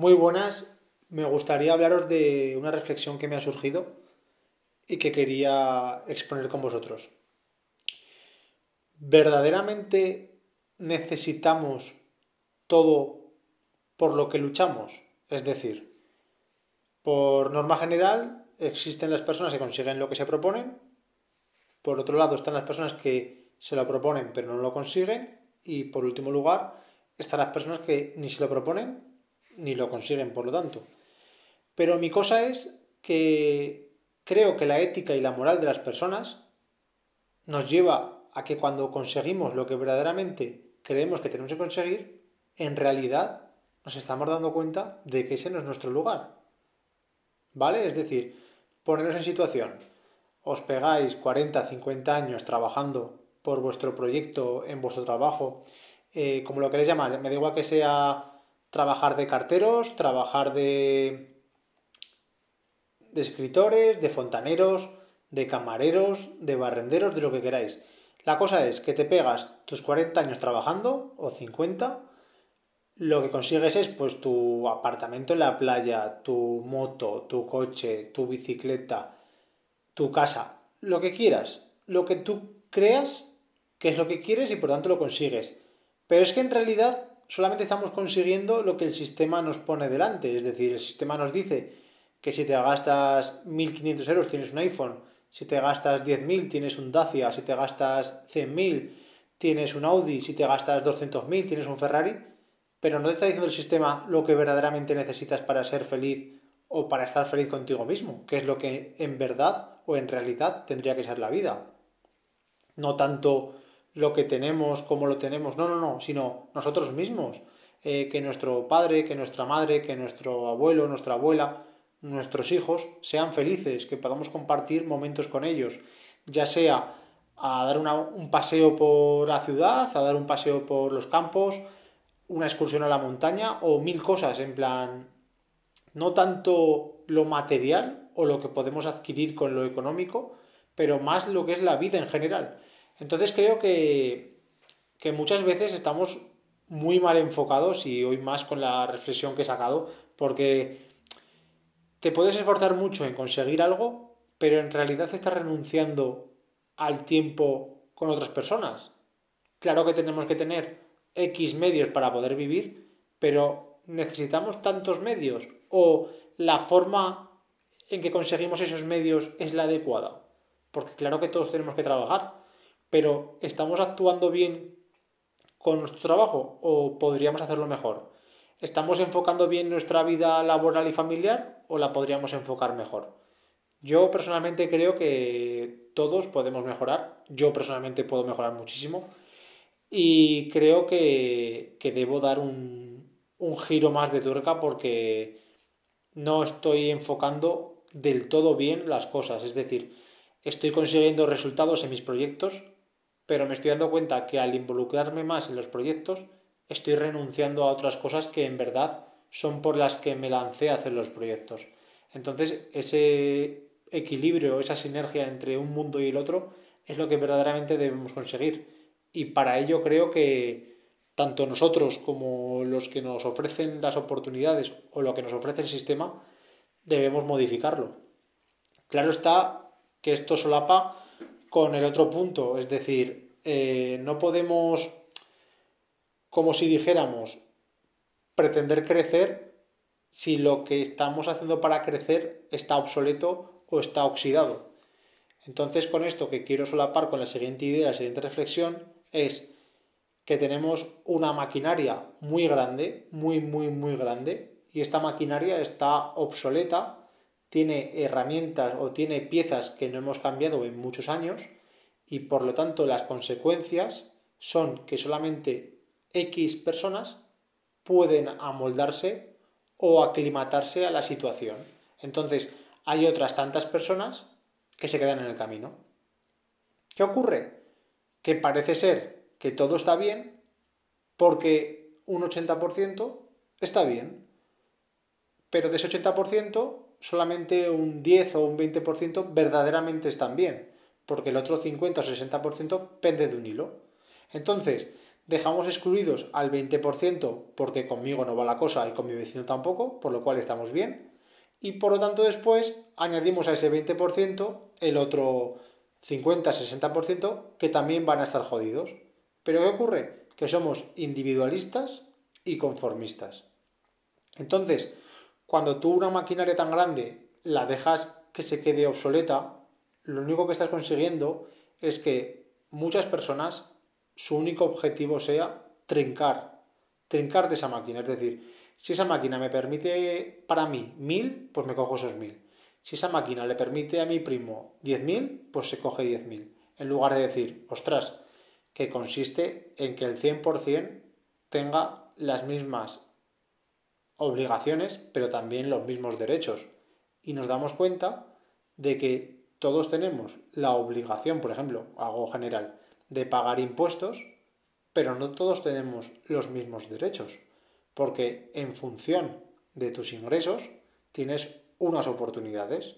Muy buenas, me gustaría hablaros de una reflexión que me ha surgido y que quería exponer con vosotros. ¿Verdaderamente necesitamos todo por lo que luchamos? Es decir, por norma general existen las personas que consiguen lo que se proponen, por otro lado están las personas que se lo proponen pero no lo consiguen y por último lugar están las personas que ni se lo proponen ni lo consiguen, por lo tanto. Pero mi cosa es que creo que la ética y la moral de las personas nos lleva a que cuando conseguimos lo que verdaderamente creemos que tenemos que conseguir, en realidad nos estamos dando cuenta de que ese no es nuestro lugar. ¿Vale? Es decir, poneros en situación. Os pegáis 40, 50 años trabajando por vuestro proyecto, en vuestro trabajo, eh, como lo queréis llamar. Me da igual que sea trabajar de carteros, trabajar de, de escritores, de fontaneros, de camareros, de barrenderos, de lo que queráis. La cosa es que te pegas tus 40 años trabajando, o 50, lo que consigues es pues tu apartamento en la playa, tu moto, tu coche, tu bicicleta, tu casa, lo que quieras, lo que tú creas que es lo que quieres y por tanto lo consigues. Pero es que en realidad solamente estamos consiguiendo lo que el sistema nos pone delante. Es decir, el sistema nos dice que si te gastas 1.500 euros tienes un iPhone, si te gastas 10.000 tienes un Dacia, si te gastas 100.000 tienes un Audi, si te gastas 200.000 tienes un Ferrari, pero no te está diciendo el sistema lo que verdaderamente necesitas para ser feliz o para estar feliz contigo mismo, que es lo que en verdad o en realidad tendría que ser la vida. No tanto lo que tenemos, cómo lo tenemos, no, no, no, sino nosotros mismos. Eh, que nuestro padre, que nuestra madre, que nuestro abuelo, nuestra abuela, nuestros hijos sean felices, que podamos compartir momentos con ellos, ya sea a dar un paseo por la ciudad, a dar un paseo por los campos, una excursión a la montaña o mil cosas, en plan, no tanto lo material o lo que podemos adquirir con lo económico, pero más lo que es la vida en general. Entonces creo que, que muchas veces estamos muy mal enfocados y hoy más con la reflexión que he sacado, porque te puedes esforzar mucho en conseguir algo, pero en realidad estás renunciando al tiempo con otras personas. Claro que tenemos que tener X medios para poder vivir, pero necesitamos tantos medios o la forma en que conseguimos esos medios es la adecuada. Porque claro que todos tenemos que trabajar, pero ¿estamos actuando bien con nuestro trabajo o podríamos hacerlo mejor? ¿Estamos enfocando bien nuestra vida laboral y familiar o la podríamos enfocar mejor? Yo personalmente creo que todos podemos mejorar. Yo personalmente puedo mejorar muchísimo. Y creo que, debo dar un, un giro más de tuerca porque no estoy enfocando del todo bien las cosas. Es decir, estoy consiguiendo resultados en mis proyectos, pero me estoy dando cuenta que al involucrarme más en los proyectos, estoy renunciando a otras cosas que en verdad son por las que me lancé a hacer los proyectos. Entonces, ese equilibrio, esa sinergia entre un mundo y el otro es lo que verdaderamente debemos conseguir. Y para ello creo que tanto nosotros como los que nos ofrecen las oportunidades o lo que nos ofrece el sistema, debemos modificarlo. Claro está que esto solapa con el otro punto, es decir, eh, no podemos, como si dijéramos, pretender crecer si lo que estamos haciendo para crecer está obsoleto o está oxidado. Entonces, con esto que quiero solapar con la siguiente idea, la siguiente reflexión, es que tenemos una maquinaria muy grande, muy, muy, muy grande, y esta maquinaria está obsoleta tiene herramientas o tiene piezas que no hemos cambiado en muchos años y por lo tanto las consecuencias son que solamente X personas pueden amoldarse o aclimatarse a la situación. Entonces hay otras tantas personas que se quedan en el camino. ¿Qué ocurre? Que parece ser que todo está bien porque un 80% está bien. Pero de ese 80% solamente un 10 o un 20% verdaderamente están bien, porque el otro 50 o 60% pende de un hilo. Entonces, dejamos excluidos al 20% porque conmigo no va la cosa y con mi vecino tampoco, por lo cual estamos bien. Y por lo tanto después añadimos a ese 20% el otro 50-60% que también van a estar jodidos. Pero ¿qué ocurre? Que somos individualistas y conformistas. Entonces, cuando tú una maquinaria tan grande la dejas que se quede obsoleta, lo único que estás consiguiendo es que muchas personas su único objetivo sea trincar, trincar de esa máquina. Es decir, si esa máquina me permite para mí mil, pues me cojo esos mil. Si esa máquina le permite a mi primo diez mil, pues se coge diez mil. En lugar de decir, ostras, que consiste en que el 100% tenga las mismas obligaciones, pero también los mismos derechos. Y nos damos cuenta de que todos tenemos la obligación, por ejemplo, algo general, de pagar impuestos, pero no todos tenemos los mismos derechos, porque en función de tus ingresos tienes unas oportunidades.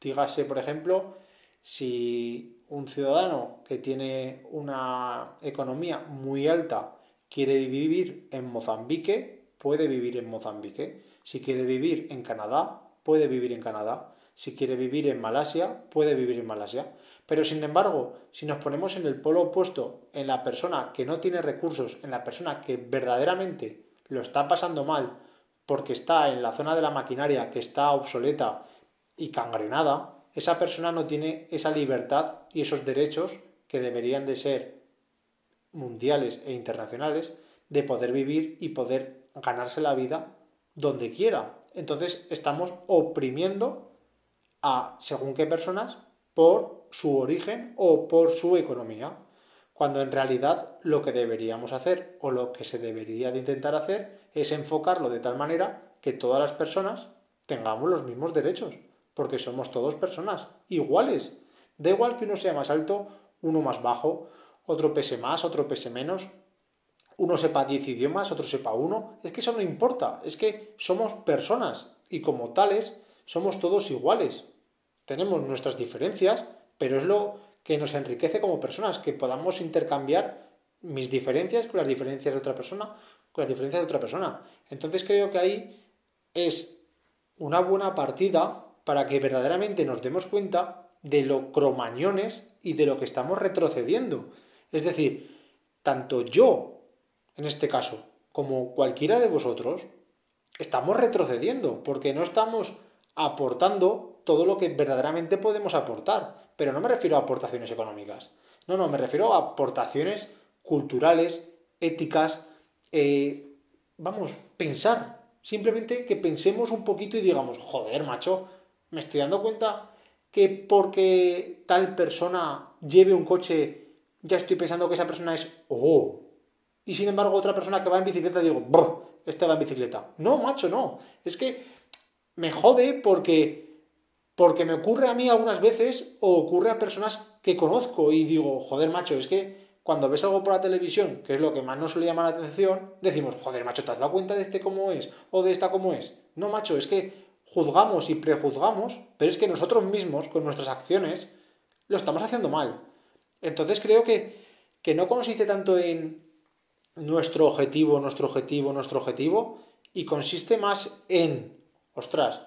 Dígase, por ejemplo, si un ciudadano que tiene una economía muy alta quiere vivir en Mozambique, puede vivir en Mozambique. Si quiere vivir en Canadá, puede vivir en Canadá. Si quiere vivir en Malasia, puede vivir en Malasia. Pero sin embargo, si nos ponemos en el polo opuesto, en la persona que no tiene recursos, en la persona que verdaderamente lo está pasando mal porque está en la zona de la maquinaria que está obsoleta y cangrenada, esa persona no tiene esa libertad y esos derechos que deberían de ser mundiales e internacionales de poder vivir y poder ganarse la vida donde quiera. Entonces estamos oprimiendo a según qué personas por su origen o por su economía, cuando en realidad lo que deberíamos hacer o lo que se debería de intentar hacer es enfocarlo de tal manera que todas las personas tengamos los mismos derechos, porque somos todos personas iguales. Da igual que uno sea más alto, uno más bajo, otro pese más, otro pese menos, uno sepa 10 idiomas, otro sepa uno, es que eso no importa, es que somos personas y como tales somos todos iguales. Tenemos nuestras diferencias, pero es lo que nos enriquece como personas, que podamos intercambiar mis diferencias con las diferencias de otra persona, con las diferencias de otra persona. Entonces creo que ahí es una buena partida para que verdaderamente nos demos cuenta de lo cromañones y de lo que estamos retrocediendo. Es decir, tanto yo, en este caso, como cualquiera de vosotros, estamos retrocediendo, porque no estamos aportando todo lo que verdaderamente podemos aportar. Pero no me refiero a aportaciones económicas. No, no, me refiero a aportaciones culturales, éticas. Eh, vamos, pensar. Simplemente que pensemos un poquito y digamos, joder, macho, me estoy dando cuenta que porque tal persona lleve un coche, ya estoy pensando que esa persona es, oh. Y sin embargo, otra persona que va en bicicleta, digo, brr, este va en bicicleta. No, macho, no. Es que me jode porque porque me ocurre a mí algunas veces o ocurre a personas que conozco y digo, joder, macho, es que cuando ves algo por la televisión, que es lo que más nos suele llamar la atención, decimos, joder, macho, ¿te has dado cuenta de este cómo es? ¿O de esta cómo es? No, macho, es que juzgamos y prejuzgamos, pero es que nosotros mismos, con nuestras acciones, lo estamos haciendo mal. Entonces creo que, que no consiste tanto en nuestro objetivo, nuestro objetivo, nuestro objetivo, y consiste más en, ostras,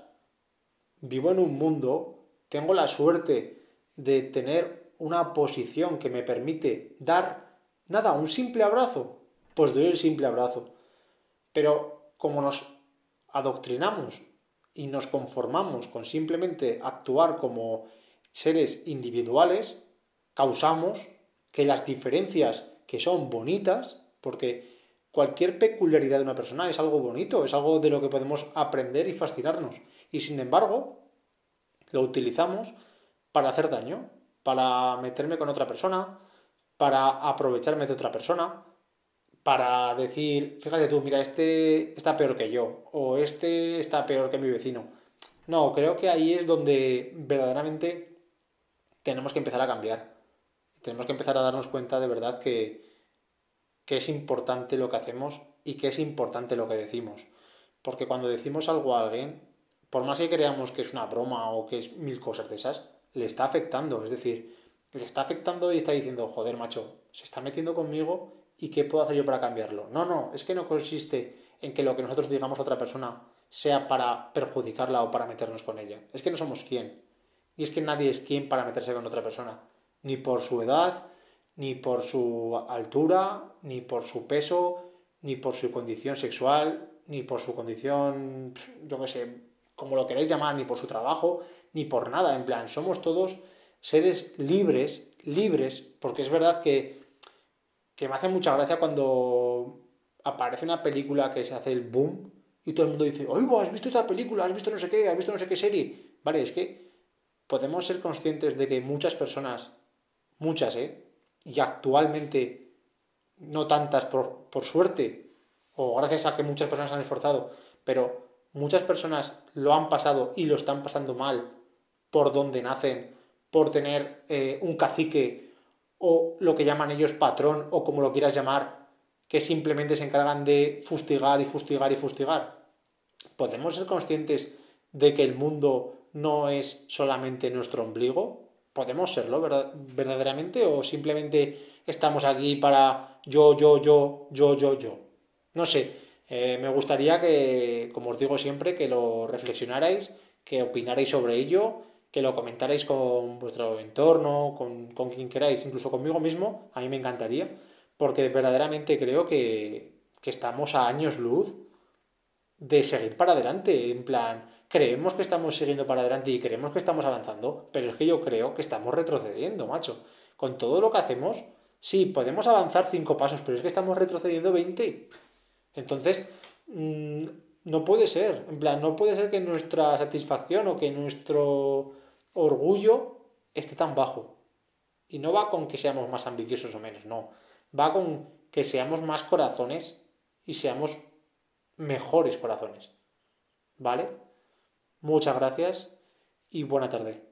vivo en un mundo, tengo la suerte de tener una posición que me permite dar, nada, un simple abrazo, pues doy el simple abrazo. Pero como nos adoctrinamos y nos conformamos con simplemente actuar como seres individuales, causamos que las diferencias que son bonitas, porque cualquier peculiaridad de una persona es algo bonito, es algo de lo que podemos aprender y fascinarnos y sin embargo lo utilizamos para hacer daño, para meterme con otra persona, para aprovecharme de otra persona, para decir, fíjate tú, mira, este está peor que yo, o este está peor que mi vecino. No, creo que ahí es donde verdaderamente tenemos que empezar a cambiar. Tenemos que empezar a darnos cuenta de verdad que, que es importante lo que hacemos y que es importante lo que decimos. Porque cuando decimos algo a alguien, por más que creamos que es una broma o que es mil cosas de esas, le está afectando. Es decir, le está afectando y está diciendo, joder, macho, se está metiendo conmigo y qué puedo hacer yo para cambiarlo. No, no, es que no consiste en que lo que nosotros digamos a otra persona sea para perjudicarla o para meternos con ella. Es que no somos quién. Y es que nadie es quien para meterse con otra persona. Ni por su edad, ni por su altura, ni por su peso, ni por su condición sexual, ni por su condición, yo qué sé, como lo queréis llamar, ni por su trabajo, ni por nada. En plan, somos todos seres libres, libres, porque es verdad que, que me hace mucha gracia cuando aparece una película que se hace el boom y todo el mundo dice, oigo, ¿has visto esta película? ¿Has visto no sé qué? ¿Has visto no sé qué serie? Vale, es que podemos ser conscientes de que muchas personas, muchas, ¿eh? Y actualmente, no tantas por, por suerte, o gracias a que muchas personas han esforzado, pero muchas personas lo han pasado y lo están pasando mal por donde nacen, por tener eh, un cacique o lo que llaman ellos patrón o como lo quieras llamar, que simplemente se encargan de fustigar y fustigar y fustigar. ¿Podemos ser conscientes de que el mundo no es solamente nuestro ombligo? ¿Podemos serlo verdaderamente o simplemente estamos aquí para yo, yo, yo, yo, yo, yo? No sé, eh, me gustaría que, como os digo siempre, que lo reflexionarais, que opinarais sobre ello, que lo comentarais con vuestro entorno, con, con quien queráis, incluso conmigo mismo, a mí me encantaría, porque verdaderamente creo que, que estamos a años luz de seguir para adelante, en plan, creemos que estamos siguiendo para adelante y creemos que estamos avanzando, pero es que yo creo que estamos retrocediendo, macho. Con todo lo que hacemos, sí, podemos avanzar cinco pasos, pero es que estamos retrocediendo 20. Entonces, mm, no puede ser, en plan, no puede ser que nuestra satisfacción o que nuestro orgullo esté tan bajo. Y no va con que seamos más ambiciosos o menos, no. Va con que seamos más corazones y seamos mejores corazones. ¿Vale? Muchas gracias y buena tarde.